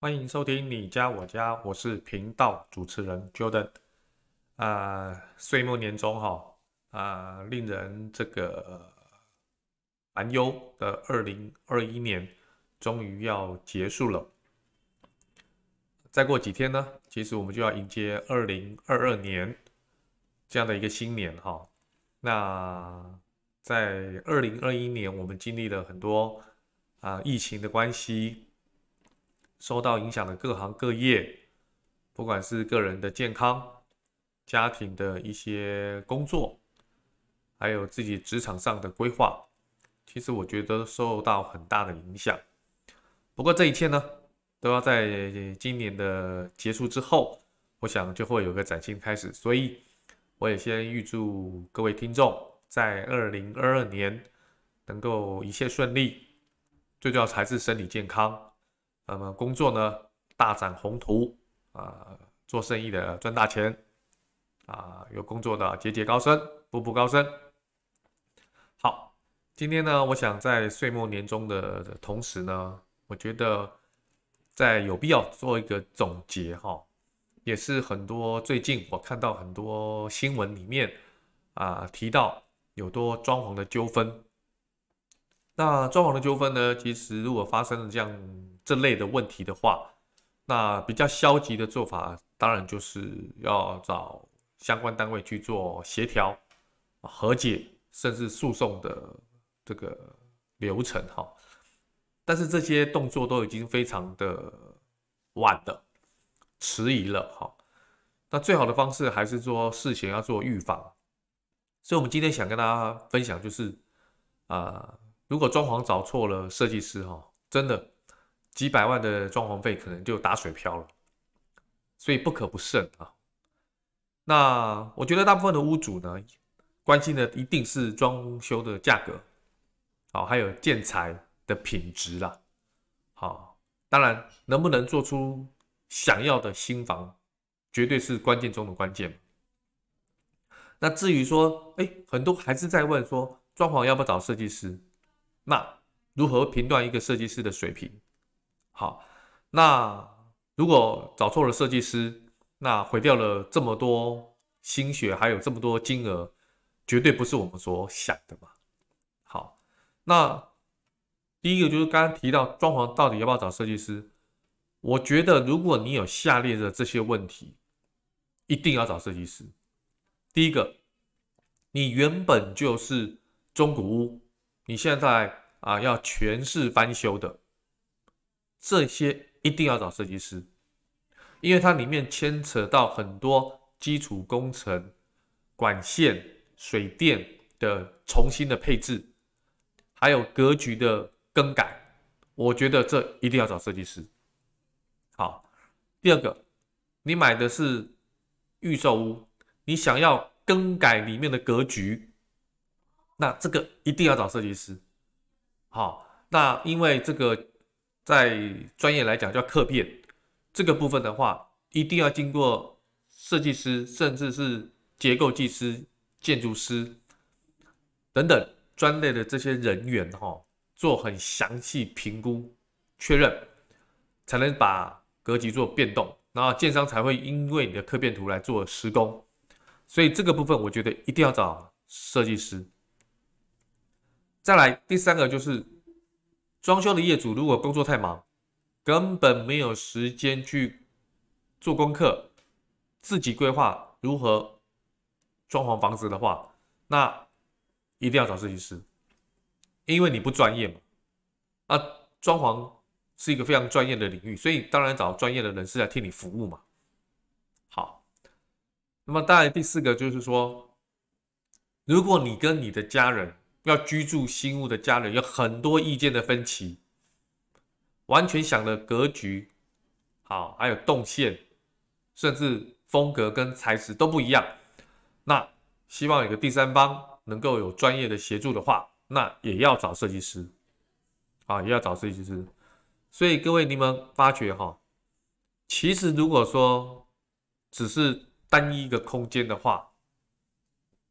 欢迎收听你家我家，我是频道主持人 Jordan。啊，岁末年终哈，啊，令人这个烦忧的二零二一年终于要结束了。再过几天呢，其实我们就要迎接二零二二年这样的一个新年哈。那在二零二一年，我们经历了很多啊疫情的关系。受到影响的各行各业，不管是个人的健康、家庭的一些工作，还有自己职场上的规划，其实我觉得受到很大的影响。不过这一切呢，都要在今年的结束之后，我想就会有个崭新开始。所以我也先预祝各位听众在二零二二年能够一切顺利，最重要还是身体健康。那么工作呢，大展宏图啊，做生意的赚大钱啊，有工作的节节高升，步步高升。好，今天呢，我想在岁末年终的同时呢，我觉得在有必要做一个总结哈，也是很多最近我看到很多新闻里面啊提到有多装潢的纠纷。那装潢的纠纷呢，其实如果发生了这样。这类的问题的话，那比较消极的做法，当然就是要找相关单位去做协调、和解，甚至诉讼的这个流程哈。但是这些动作都已经非常的晚了，迟疑了哈。那最好的方式还是说事前要做预防。所以，我们今天想跟大家分享，就是啊、如果装潢找错了设计师哈，真的。几百万的装潢费可能就打水漂了，所以不可不慎啊。那我觉得大部分的屋主呢，关心的一定是装修的价格，好，还有建材的品质啦。好，当然能不能做出想要的新房，绝对是关键中的关键。那至于说，哎，很多还是在问说，装潢要不要找设计师？那如何评断一个设计师的水平？好，那如果找错了设计师，那毁掉了这么多心血，还有这么多金额，绝对不是我们所想的嘛。好，那第一个就是刚刚提到装潢到底要不要找设计师？我觉得如果你有下列的这些问题，一定要找设计师。第一个，你原本就是中古屋，你现在啊要全室翻修的。这些一定要找设计师，因为它里面牵扯到很多基础工程、管线、水电的重新的配置，还有格局的更改。我觉得这一定要找设计师。好，第二个，你买的是预售屋，你想要更改里面的格局，那这个一定要找设计师。好，那因为这个。在专业来讲叫刻片，这个部分的话，一定要经过设计师，甚至是结构技师、建筑师等等专类的这些人员哈，做很详细评估确认，才能把格局做变动，然后建商才会因为你的刻片图来做施工。所以这个部分我觉得一定要找设计师。再来第三个就是。装修的业主如果工作太忙，根本没有时间去做功课，自己规划如何装潢房子的话，那一定要找设计师，因为你不专业嘛。那装潢是一个非常专业的领域，所以当然找专业的人士来替你服务嘛。好，那么当然第四个就是说，如果你跟你的家人。要居住新屋的家人有很多意见的分歧，完全想的格局，好，还有动线，甚至风格跟材质都不一样。那希望有个第三方能够有专业的协助的话，那也要找设计师，啊，也要找设计师。所以各位，你们发觉哈，其实如果说只是单一一个空间的话，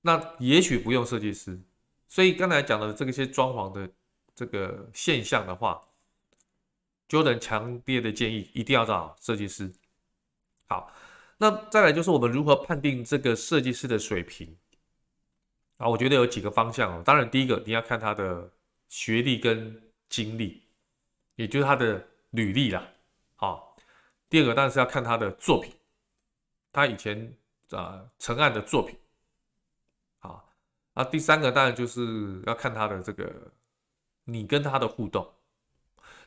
那也许不用设计师。所以刚才讲的这个些装潢的这个现象的话。Jordan 强烈的建议，一定要找设计师。好，那再来就是我们如何判定这个设计师的水平啊？我觉得有几个方向哦。当然，第一个你要看他的学历跟经历，也就是他的履历啦。好，第二个当然是要看他的作品，他以前啊成案的作品。啊，第三个当然就是要看他的这个你跟他的互动。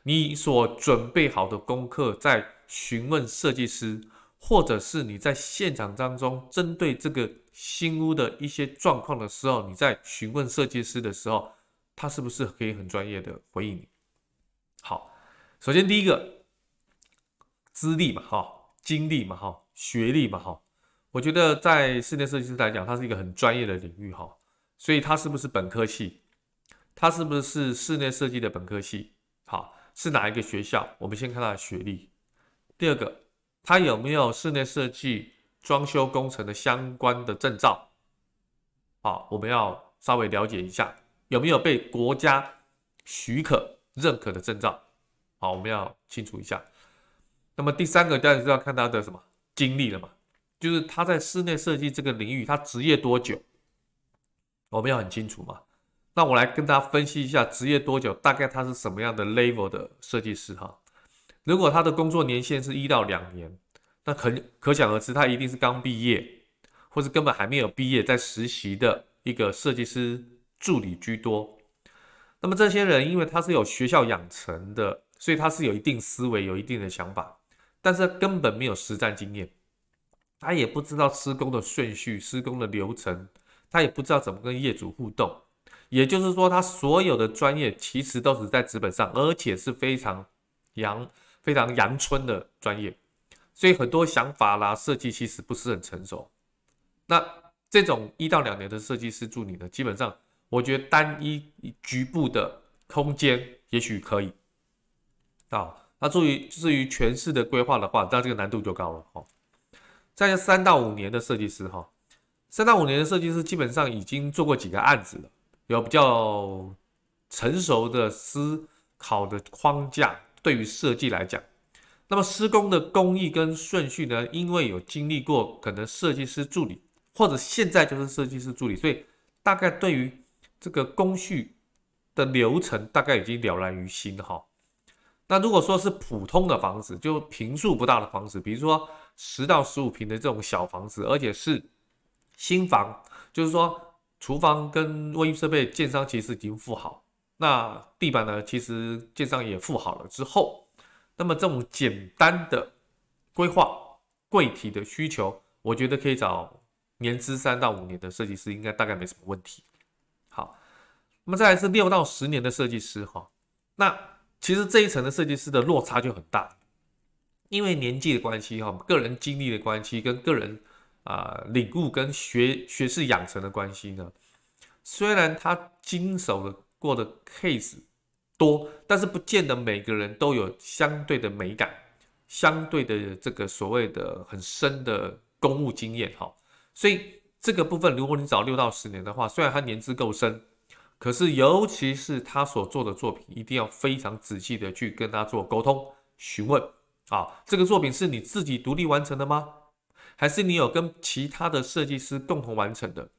你所准备好的功课，在询问设计师，或者是你在现场当中针对这个新屋的一些状况的时候，你在询问设计师的时候，他是不是可以很专业的回应你？好，首先第一个资历嘛，哈，经历嘛，哈，学历嘛，哈，我觉得在室内设计师来讲，它是一个很专业的领域，哈，所以他是不是本科系？他是不是室内设计的本科系？好。是哪一个学校？我们先看他的学历。第二个，他有没有室内设计、装修工程的相关的证照？好，我们要稍微了解一下，有没有被国家许可认可的证照？好，我们要清楚一下。那么第三个当然是要看他的什么经历了嘛，就是他在室内设计这个领域，他职业多久？我们要很清楚嘛。那我来跟大家分析一下，职业多久，大概他是什么样的 level 的设计师哈？如果他的工作年限是一到两年，那可可想而知，他一定是刚毕业，或是根本还没有毕业在实习的一个设计师助理居多。那么这些人，因为他是有学校养成的，所以他是有一定思维，有一定的想法，但是根本没有实战经验，他也不知道施工的顺序、施工的流程，他也不知道怎么跟业主互动。也就是说，他所有的专业其实都是在纸本上，而且是非常阳、非常阳春的专业，所以很多想法啦、设计其实不是很成熟。那这种一到两年的设计师助理呢，基本上我觉得单一局部的空间也许可以啊。那至于至于全市的规划的话，那这个难度就高了哈。再三到五年的设计师哈，三到五年的设计师基本上已经做过几个案子了。有比较成熟的思考的框架，对于设计来讲，那么施工的工艺跟顺序呢？因为有经历过可能设计师助理，或者现在就是设计师助理，所以大概对于这个工序的流程大概已经了然于心哈。那如果说是普通的房子，就平数不大的房子，比如说十到十五平的这种小房子，而且是新房，就是说。厨房跟卫浴设备，建商其实已经付好。那地板呢？其实建商也付好了之后，那么这种简单的规划、柜体的需求，我觉得可以找年资三到五年的设计师，应该大概没什么问题。好，那么再来是六到十年的设计师哈。那其实这一层的设计师的落差就很大，因为年纪的关系哈，个人经历的关系跟个人。啊，领悟跟学学识养成的关系呢，虽然他经手的过的 case 多，但是不见得每个人都有相对的美感，相对的这个所谓的很深的公务经验哈。所以这个部分，如果你找六到十年的话，虽然他年资够深，可是尤其是他所做的作品，一定要非常仔细的去跟他做沟通询问啊，这个作品是你自己独立完成的吗？还是你有跟其他的设计师共同完成的？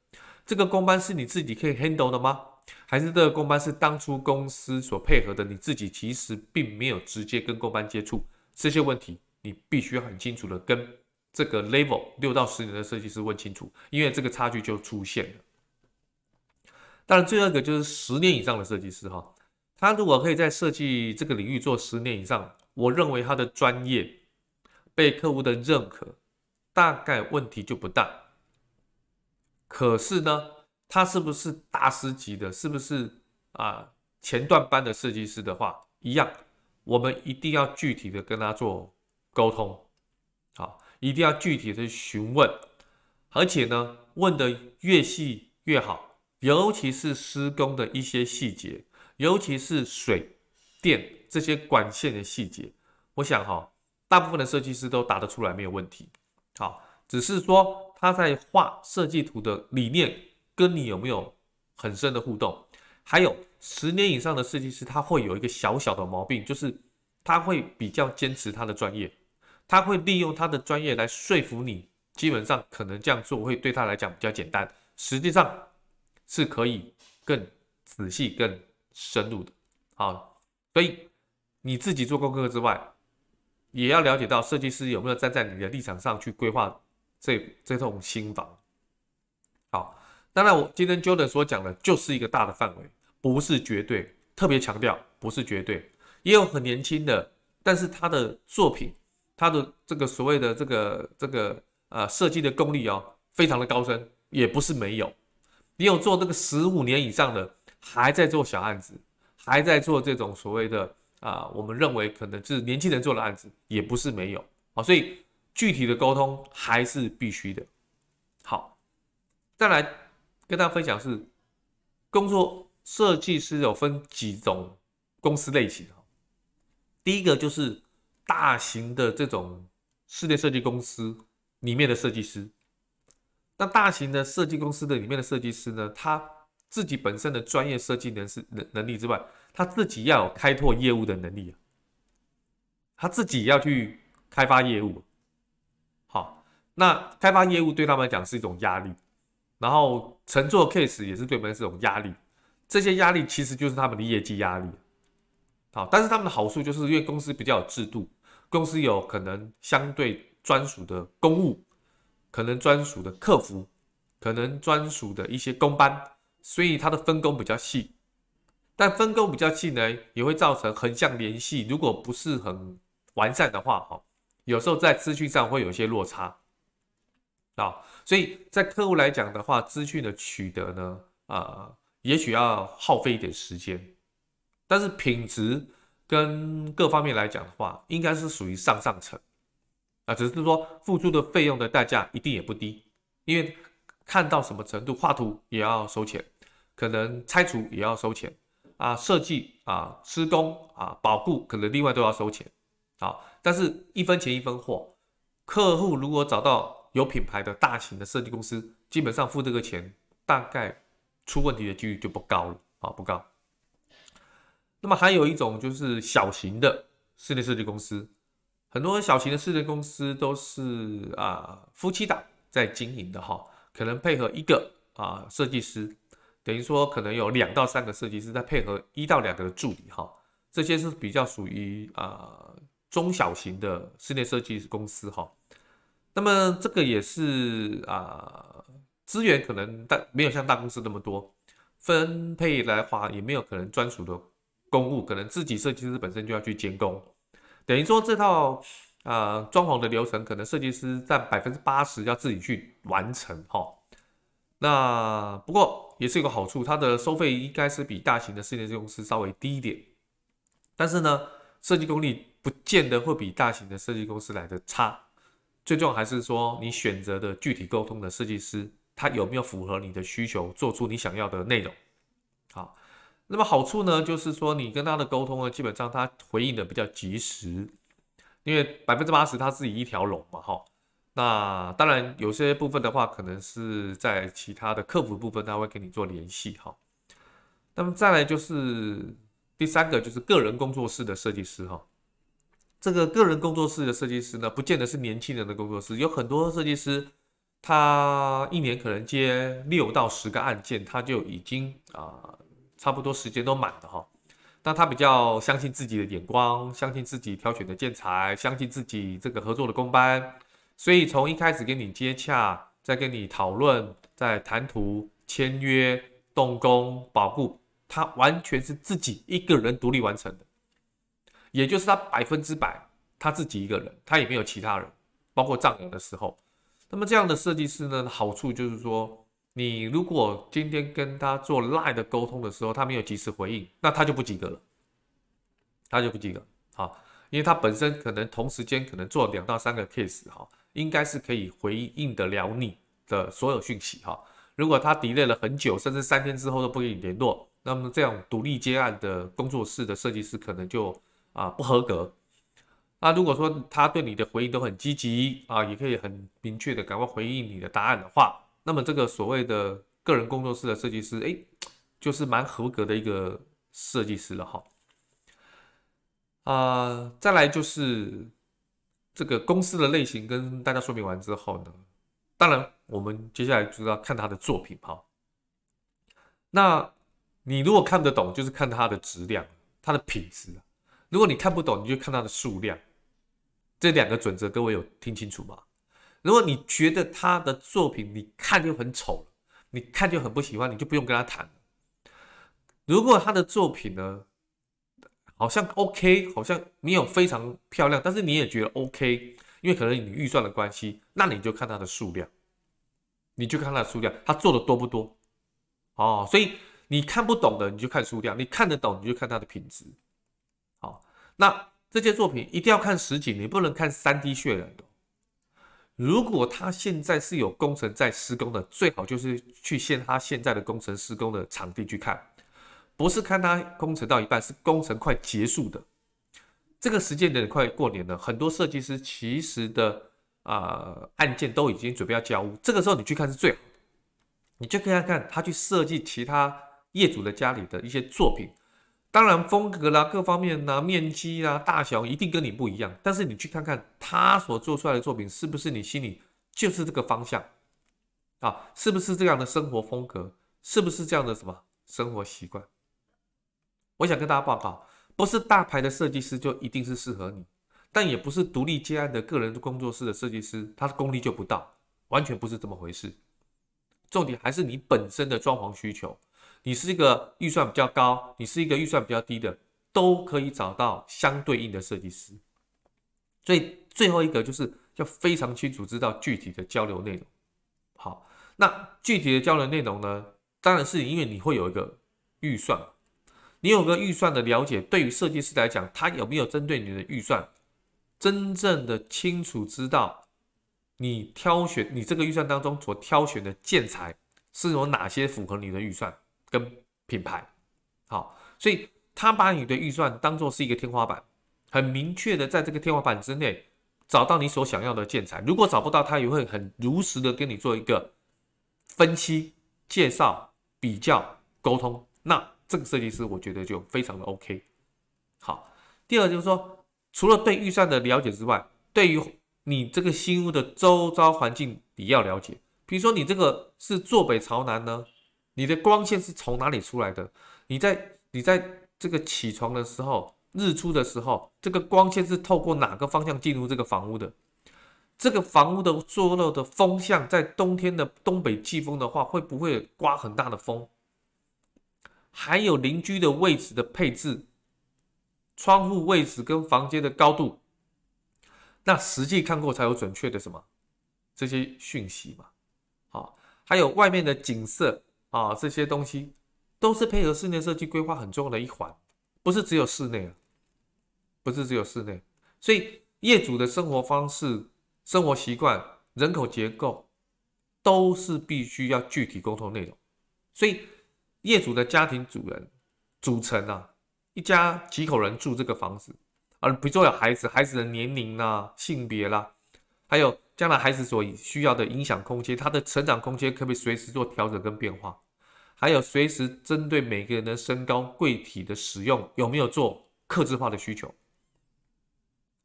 这个工班是你自己可以 handle 的吗？还是这个工班是当初公司所配合的？你自己其实并没有直接跟工班接触，这些问题你必须要很清楚的跟这个 level 六到十年的设计师问清楚，因为这个差距就出现了。当然，最后一个就是十年以上的设计师哈，他如果可以在设计这个领域做十年以上，我认为他的专业被客户的认可。大概问题就不大，可是呢，他是不是大师级的？是不是啊前段班的设计师的话，一样，我们一定要具体的跟他做沟通，好，一定要具体的询问，而且呢，问的越细越好，尤其是施工的一些细节，尤其是水电这些管线的细节，我想哈，大部分的设计师都答得出来，没有问题。好，只是说他在画设计图的理念跟你有没有很深的互动，还有十年以上的设计师，他会有一个小小的毛病，就是他会比较坚持他的专业，他会利用他的专业来说服你，基本上可能这样做会对他来讲比较简单，实际上是可以更仔细、更深入的。好，所以你自己做功课之外。也要了解到设计师有没有站在你的立场上去规划这这栋新房。好，当然我今天 Jordan 所讲的就是一个大的范围，不是绝对，特别强调不是绝对，也有很年轻的，但是他的作品，他的这个所谓的这个这个呃设计的功力哦，非常的高深，也不是没有，你有做这个十五年以上的，还在做小案子，还在做这种所谓的。啊，我们认为可能是年轻人做的案子，也不是没有啊，所以具体的沟通还是必须的。好，再来跟大家分享是，工作设计师有分几种公司类型。第一个就是大型的这种室内设计公司里面的设计师，那大型的设计公司的里面的设计师呢，他自己本身的专业设计能是能能力之外，他自己要有开拓业务的能力啊，他自己要去开发业务，好，那开发业务对他们来讲是一种压力，然后承做 case 也是对他们是一种压力，这些压力其实就是他们的业绩压力，好，但是他们的好处就是因为公司比较有制度，公司有可能相对专属的公务，可能专属的客服，可能专属的一些工班，所以它的分工比较细。但分工比较细呢，也会造成横向联系，如果不是很完善的话，哈，有时候在资讯上会有一些落差啊。所以在客户来讲的话，资讯的取得呢，啊，也许要耗费一点时间，但是品质跟各方面来讲的话，应该是属于上上层啊。只是说付出的费用的代价一定也不低，因为看到什么程度，画图也要收钱，可能拆除也要收钱。啊，设计啊，施工啊，保固可能另外都要收钱，好，但是一分钱一分货，客户如果找到有品牌的大型的设计公司，基本上付这个钱，大概出问题的几率就不高了啊，不高。那么还有一种就是小型的室内设计公司，很多小型的室内公司都是啊夫妻档在经营的哈，可能配合一个啊设计师。等于说，可能有两到三个设计师在配合一到两个的助理，哈，这些是比较属于啊中小型的室内设计公司，哈。那么这个也是啊资源可能大没有像大公司那么多，分配来话也没有可能专属的公务，可能自己设计师本身就要去监工。等于说这套啊装潢的流程，可能设计师占百分之八十要自己去完成，哈。那不过也是有个好处，它的收费应该是比大型的室内设计公司稍微低一点，但是呢，设计功力不见得会比大型的设计公司来的差。最重要还是说你选择的具体沟通的设计师，他有没有符合你的需求，做出你想要的内容。好，那么好处呢，就是说你跟他的沟通呢，基本上他回应的比较及时，因为百分之八十他自己一条龙嘛，哈。那当然，有些部分的话，可能是在其他的客服部分，他会跟你做联系哈。那么再来就是第三个，就是个人工作室的设计师哈。这个个人工作室的设计师呢，不见得是年轻人的工作室，有很多设计师，他一年可能接六到十个案件，他就已经啊差不多时间都满了哈。那他比较相信自己的眼光，相信自己挑选的建材，相信自己这个合作的工班。所以从一开始跟你接洽，再跟你讨论，再谈图、签约、动工、保护，他完全是自己一个人独立完成的，也就是他百分之百他自己一个人，他也没有其他人，包括丈量的时候。那么这样的设计师呢，好处就是说，你如果今天跟他做 LINE 的沟通的时候，他没有及时回应，那他就不及格了，他就不及格。好。因为他本身可能同时间可能做两到三个 case 哈，应该是可以回应得了你的所有讯息哈。如果他 delay 了很久，甚至三天之后都不跟你联络，那么这样独立接案的工作室的设计师可能就啊不合格。那如果说他对你的回应都很积极啊，也可以很明确的赶快回应你的答案的话，那么这个所谓的个人工作室的设计师，哎，就是蛮合格的一个设计师了哈。啊，再来就是这个公司的类型跟大家说明完之后呢，当然我们接下来就要看他的作品哈。那你如果看得懂，就是看他的质量、他的品质；如果你看不懂，你就看他的数量。这两个准则，各位有听清楚吗？如果你觉得他的作品你看就很丑，你看就很不喜欢，你就不用跟他谈。如果他的作品呢，好像 OK，好像没有非常漂亮，但是你也觉得 OK，因为可能你预算的关系，那你就看它的数量，你就看它的数量，它做的多不多？哦，所以你看不懂的你就看数量，你看得懂你就看它的品质。好，那。这些作品一定要看实景，你不能看 3D 渲染的。如果他现在是有工程在施工的，最好就是去现他现在的工程施工的场地去看，不是看他工程到一半，是工程快结束的。这个时间点快过年了，很多设计师其实的啊、案件都已经准备要交屋，这个时候你去看是最好的，你就可以看看他去设计其他业主的家里的一些作品。当然，风格啦、各方面啦、面积啦、大小一定跟你不一样。但是你去看看他所做出来的作品，是不是你心里就是这个方向啊？是不是这样的生活风格？是不是这样的什么生活习惯？我想跟大家报告，不是大牌的设计师就一定是适合你，但也不是独立接案的个人工作室的设计师，他的功力就不到，完全不是这么回事。重点还是你本身的装潢需求。你是一个预算比较高，你是一个预算比较低的，都可以找到相对应的设计师。所以最后一个就是要非常清楚知道具体的交流内容。好，那具体的交流内容呢，当然是因为你会有一个预算，你有个预算的了解，对于设计师来讲，他有没有针对你的预算，真正的清楚知道你挑选你这个预算当中所挑选的建材是有哪些符合你的预算。跟品牌，好，所以他把你的预算当做是一个天花板，很明确的在这个天花板之内找到你所想要的建材。如果找不到，他也会很如实的跟你做一个分析、介绍、比较、沟通。那这个设计师我觉得就非常的 OK。好，第二就是说，除了对预算的了解之外，对于你这个新屋的周遭环境你要了解，比如说你这个是坐北朝南呢？你的光线是从哪里出来的？你在你在这个起床的时候，日出的时候，这个光线是透过哪个方向进入这个房屋的？这个房屋的坐落的风向，在冬天的东北季风的话，会不会刮很大的风？还有邻居的位置的配置，窗户位置跟房间的高度，那实际看过才有准确的什么这些讯息嘛？好，还有外面的景色。啊，这些东西都是配合室内设计规划很重要的一环，不是只有室内啊，不是只有室内，所以业主的生活方式、生活习惯、人口结构都是必须要具体沟通内容。所以业主的家庭主人组成啊，一家几口人住这个房子，而比如说有孩子，孩子的年龄啦、性别啦，还有。将来孩子所需要的影响空间，他的成长空间可不可以随时做调整跟变化？还有随时针对每个人的身高、柜体的使用，有没有做客制化的需求？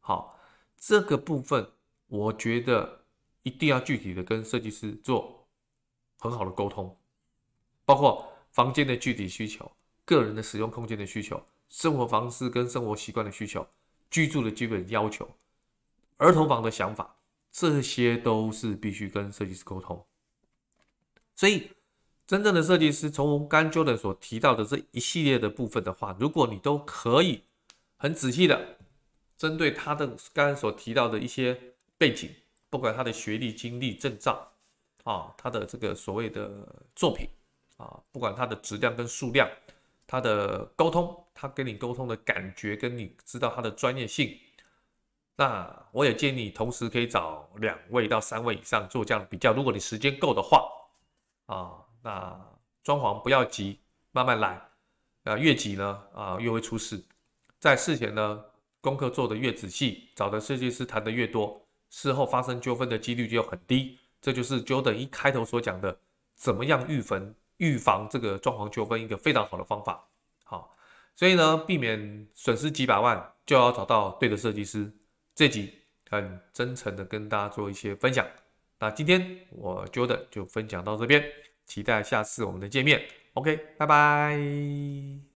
好，这个部分我觉得一定要具体的跟设计师做很好的沟通，包括房间的具体需求、个人的使用空间的需求、生活方式跟生活习惯的需求、居住的基本要求、儿童房的想法。这些都是必须跟设计师沟通，所以真正的设计师，从刚 Jordan 所提到的这一系列的部分的话，如果你都可以很仔细的针对他的刚刚所提到的一些背景，不管他的学历、经历、证照啊，他的这个所谓的作品啊，不管它的质量跟数量，它的沟通，他跟你沟通的感觉，跟你知道他的专业性，那我也建议你同时可以找两位到三位以上做这样的比较。如果你时间够的话，啊，那装潢不要急，慢慢来。啊，越急呢，啊，越会出事。在事前呢，功课做得越仔细，找的设计师谈得越多，事后发生纠纷的几率就很低。这就是 Jordan 一开头所讲的，怎么样预防预防这个装潢纠纷一个非常好的方法。好，所以呢，避免损失几百万，就要找到对的设计师。这集很真诚的跟大家做一些分享。那今天我 Jordan 就分享到这边，期待下次我们的见面。OK，拜拜。